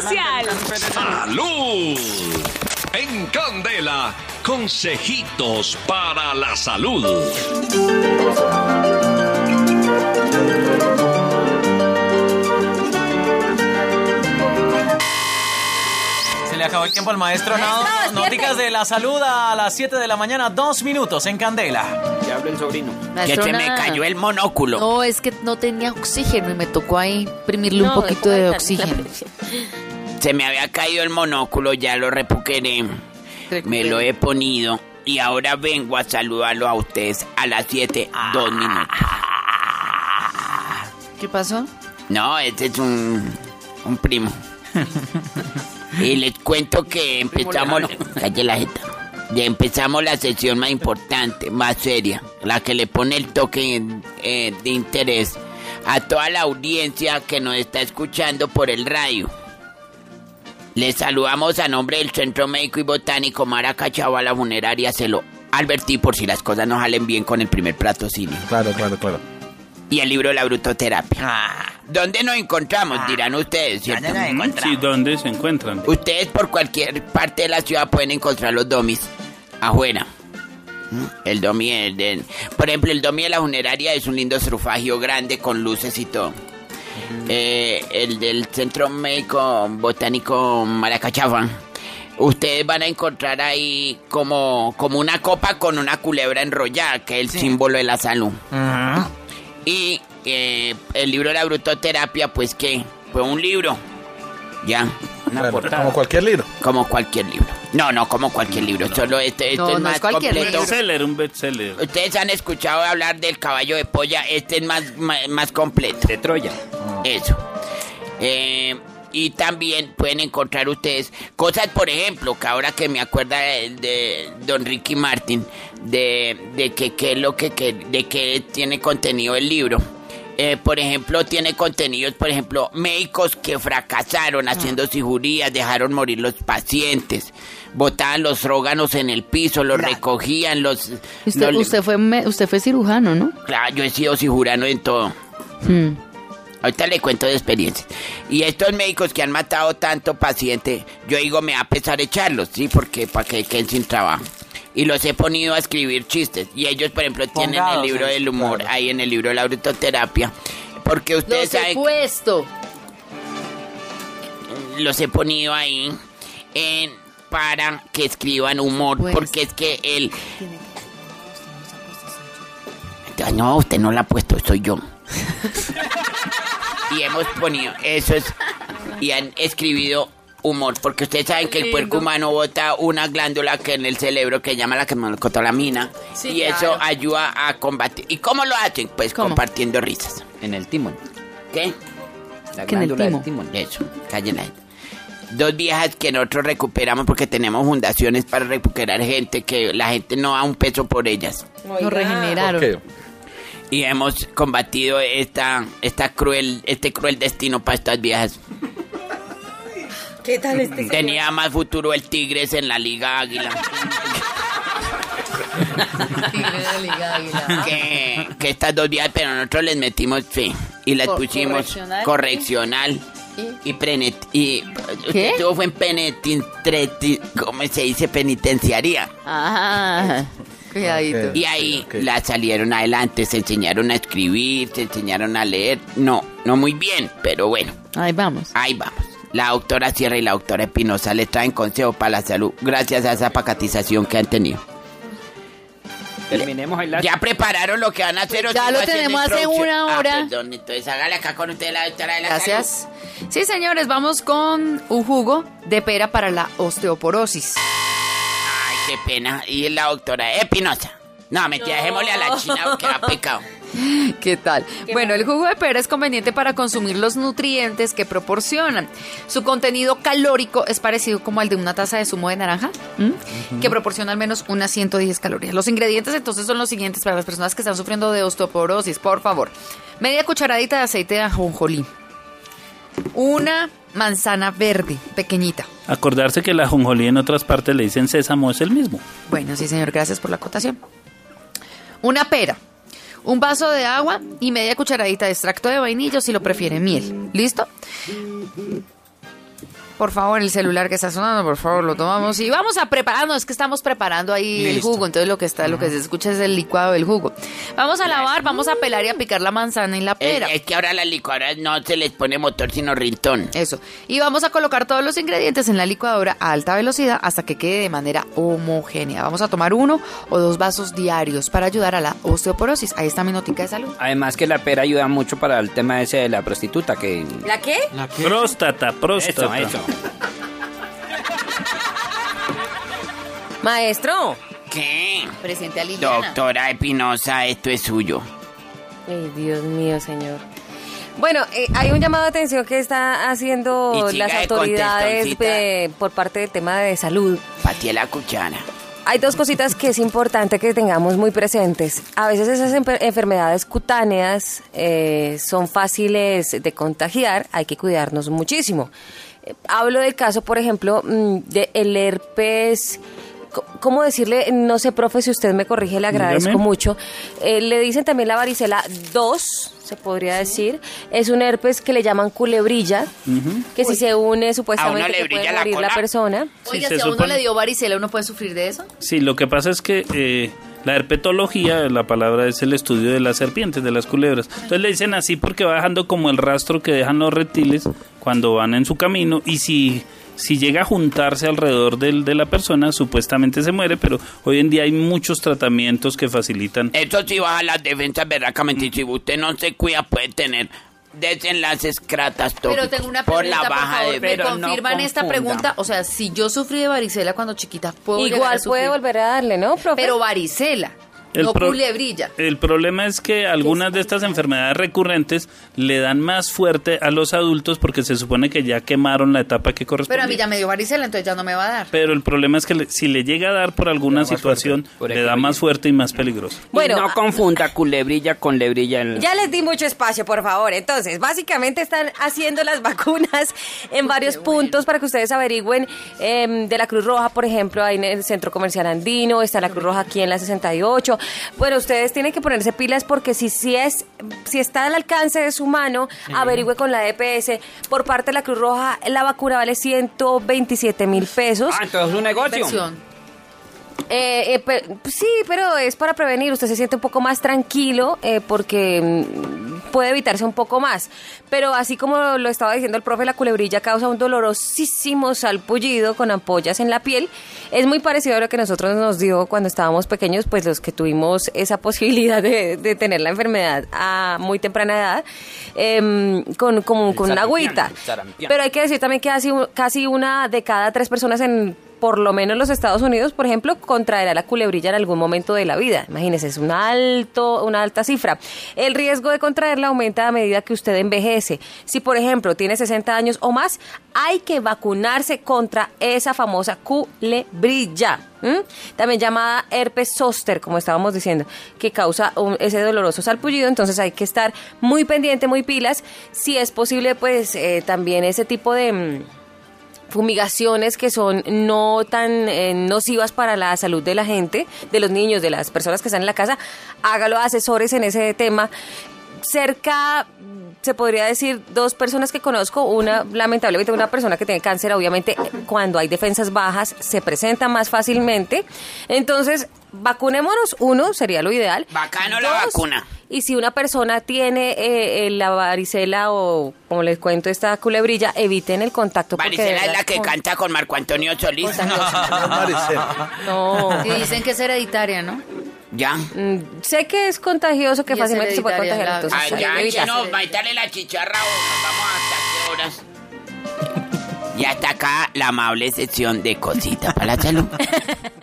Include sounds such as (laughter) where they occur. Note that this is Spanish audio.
social. ¡Salud! En Candela, consejitos para la salud. Se le acabó el tiempo al maestro Nado. Maestro, Nóticas de la salud a las 7 de la mañana, dos minutos en Candela. Que habla el sobrino. Que se me cayó el monóculo. No, es que no tenía oxígeno y me tocó ahí imprimirle un No, poquito de oxígeno. Se me había caído el monóculo, ya lo repuqueré. Me lo he ponido y ahora vengo a saludarlo a ustedes a las 7, dos minutos. ¿Qué pasó? No, este es un, un primo. y les cuento que empezamos... (laughs) Calle la jeta. Ya empezamos la sesión más importante, más seria, la que le pone el toque eh, de interés a toda la audiencia que nos está escuchando por el radio. Les saludamos a nombre del Centro Médico y Botánico Maraca Chavala Funeraria. Se lo advertí por si las cosas no salen bien con el primer patrocinio. Claro, claro, claro. Y el libro de la brutoterapia. ¿Dónde nos encontramos? Dirán ustedes, ¿cierto? Sí, ¿dónde se encuentran? Ustedes por cualquier parte de la ciudad pueden encontrar los domis afuera. ¿Mm? El domi, el de- por ejemplo, el domi de la funeraria es un lindo surfagio grande con luces y todo. Eh, el del Centro Médico Botánico Maracachafa. Ustedes van a encontrar ahí como, como una copa con una culebra enrollada, que es el símbolo de la salud. Y eh, el libro de la brutoterapia, pues que fue un libro. Ya. Una Claro, portada. como cualquier libro. Como cualquier libro. No, no como cualquier libro. Solo este, este No, es no más es cualquier Un completo. bestseller, un bestseller. Ustedes han escuchado hablar del caballo de polla. Este es más, más, más completo. De Troya. Eso. Eh, y también pueden encontrar ustedes cosas, por ejemplo, que ahora que me acuerda de, de Don Ricky Martin, de, de que qué es lo que, que- de que tiene contenido el libro. Eh, por ejemplo, tiene contenidos, por ejemplo, médicos que fracasaron haciendo cirugías, dejaron morir los pacientes, botaban los órganos en el piso, los recogían, los... Usted, los- usted, fue, me- usted fue cirujano, ¿no? Claro, yo he sido cirujano en todo. Hmm. Ahorita le cuento de experiencias. Y estos médicos que han matado tanto paciente, yo digo, me va a pesar echarlos, ¿sí? Porque para que queden sin trabajo. Y los he ponido a escribir chistes. Y ellos, por ejemplo, tienen el libro del humor, ahí en el libro de la brutoterapia. Porque ustedes Los he puesto. los he ponido ahí en, para que escriban humor. Pues. Porque es que él... No, usted no la ha puesto, soy yo. (laughs) y hemos ponido, eso es, y han escribido humor, porque ustedes saben que el cuerpo humano bota una glándula que en el cerebro que se llama la quemocotolamina, Sí, y eso claro. ayuda a combatir. ¿Y cómo lo hacen? Pues ¿Cómo? compartiendo risas. En el timón. ¿Qué? La Que en el glándula del timo. timón. Eso, callen la gente. Dos viejas que nosotros recuperamos porque tenemos fundaciones para recuperar gente que la gente no da un peso por ellas. Lo regeneraron. Y hemos combatido esta, esta cruel, este cruel destino para estas viejas. ¿Qué tal este? Tenía más futuro el Tigres en la Liga Águila Tigre de Liga Águila. que, que estas dos viejas, pero nosotros les metimos fe y las Co- pusimos correccional. correccional y prenet y ¿Qué? todo fue en penetreti, ¿cómo se dice? penitenciaría. Ah, cuidadito. Y ahí ok. las salieron adelante, se enseñaron a escribir, se enseñaron a leer. No, no muy bien, pero bueno, Ahí vamos. ahí vamos. La doctora Sierra y la doctora Espinosa les traen consejo para la salud gracias a esa pacatización que han tenido. Terminemos el ¿Ya prepararon lo que van a hacer? Ya lo tenemos hace una Ah, hora. perdón, entonces hágale acá con usted la doctora de la Gracias. Sí, señores, vamos con un jugo de pera para la osteoporosis. Qué pena. Y la doctora Espinosa. No, mentira, dejémosle a la china porque ha pecado. ¿Qué tal? bueno, el jugo de pera es conveniente para consumir los nutrientes que proporcionan. Su contenido calórico es parecido como al de una taza de zumo de naranja, que proporciona al menos unas 110 calorías. Los ingredientes entonces son los siguientes para las personas que están sufriendo de osteoporosis, por favor. Media cucharadita de aceite de ajonjolí. Una manzana verde, pequeñita. Acordarse que la jonjolí en otras partes le dicen sésamo es el mismo. Bueno, sí, señor, gracias por la acotación. Una pera, un vaso de agua y media cucharadita de extracto de vainilla o si lo prefiere miel. ¿Listo? Por favor, el celular que está sonando, por favor, lo tomamos y vamos a prepararnos. Es que estamos preparando ahí el jugo, entonces lo que está, lo que se escucha es el licuado del jugo. Vamos a lavar, vamos a pelar y a picar la manzana y la pera. es que ahora las licuadoras no se les pone motor sino rintón. Eso. Y vamos a colocar todos los ingredientes en la licuadora a alta velocidad hasta que quede de manera homogénea. Vamos a tomar uno o dos vasos diarios para ayudar a la osteoporosis. Ahí está mi notica de salud. Además que la pera ayuda mucho para el tema ese de la prostituta, que... ¿La qué? Próstata, Eso, próstata. eso. Maestro. ¿Qué? Presente a Liliana. Doctora Espinosa, esto es suyo. Ay, Dios mío, señor. Bueno, eh, hay un llamado de atención que está haciendo las de autoridades de- por parte del tema de salud. Pateé la cuchara. Hay dos cositas que es importante que tengamos muy presentes. A veces esas enfermedades cutáneas eh, son fáciles de contagiar, hay que cuidarnos muchísimo. Hablo del caso, por ejemplo, mm, del herpes. co- ¿Cómo decirle? No sé, profe, si usted me corrige, le agradezco Dígame. mucho. Eh, le dicen también la varicela 2, se podría decir. Es un herpes que le llaman culebrilla, que si se une supuestamente brilla puede la morir la cola? persona. Oiga, se si a uno supone- le dio varicela, ¿uno puede sufrir de eso? Sí, lo que pasa es que eh, la herpetología, la palabra es el estudio de las serpientes, de las culebras. Entonces le dicen así porque va dejando como el rastro que dejan los reptiles cuando van en su camino y si si llega a juntarse alrededor del, de la persona, supuestamente se muere, pero hoy en día hay muchos tratamientos que facilitan. Eso sí baja las defensas verdaderamente. Si usted no se cuida, puede tener desenlaces cratastópicos Pero tengo una por pregunta, la por baja favor, de ¿me Pero no confirman esta pregunta? O sea, si yo sufrí de varicela cuando chiquita, ¿puedo Igual puede volver a darle, ¿no, profe? Pero varicela, no pro- culebrilla. el problema es que algunas de estas enfermedades recurrentes le dan más fuerte a los adultos porque se supone que ya quemaron la etapa que corresponde. Pero a mí ya me dio varicela, entonces ya no me va a dar. Pero el problema es que le- si le llega a dar por alguna situación, fuerte, por le da más fuerte y más peligroso. Bueno, y no a- confunda (laughs) culebrilla con lebrilla. en- Ya les di mucho espacio, por favor. Entonces, básicamente están haciendo las (laughs) vacunas en varios puntos para que ustedes averigüen em, de la Cruz Roja, por ejemplo, ahí en el Centro Comercial Andino, está la Cruz Roja aquí en la 68. Bueno, ustedes tienen que ponerse pilas porque si, si, es, si está al alcance de su mano, averigüe con la EPS. Por parte de la Cruz Roja, la vacuna vale 127 mil pesos. Ah, entonces es un negocio. Eh, eh, pe- sí, pero es para prevenir. Usted se siente un poco más tranquilo eh, porque mm, puede evitarse un poco más. Pero así como lo estaba diciendo el profe, la culebrilla causa un dolorosísimo salpullido con ampollas en la piel. Es muy parecido a lo que nosotros nos dio cuando estábamos pequeños, pues los que tuvimos esa (laughs) posibilidad de, de tener la enfermedad a muy temprana edad, em, con, con una agüita. Pero hay que decir también que casi, casi una de cada tres personas en por lo menos los Estados Unidos, por ejemplo, contraerá la culebrilla en algún momento de la vida. Imagínense, es un alto, una alta cifra. El riesgo de contraerla aumenta a medida que usted envejece. Si, por ejemplo, tiene 60 años o más, hay que vacunarse contra esa famosa culebrilla. También llamada herpes zóster, como estábamos diciendo, que causa un- ese doloroso salpullido. Entonces hay que estar muy pendiente, muy pilas. Si es posible, pues eh, también ese tipo de... fumigaciones que son no tan eh, nocivas para la salud de la gente, de los niños, de las personas que están en la casa, hágalo asesores en ese tema. Cerca, se podría decir, dos personas que conozco, una, lamentablemente, una persona que tiene cáncer, obviamente, cuando hay defensas bajas, se presenta más fácilmente. Entonces, vacunémonos, uno, sería lo ideal. Bacano la vacuna. Y si una persona tiene eh, eh, la varicela o, como les cuento, esta culebrilla, eviten el contacto. Maricela es la que con- canta con Marco Antonio Solís. No. Sí, (laughs) dicen que es hereditaria, ¿no? Ya. Mm, sé que es contagioso, que Y fácilmente se puede contagiar. la- Entonces, Ah, hay ya, chino, baitale la chicharra o nos vamos hasta qué horas. (laughs) Y hasta acá la amable sección de cositas para la salud. (laughs)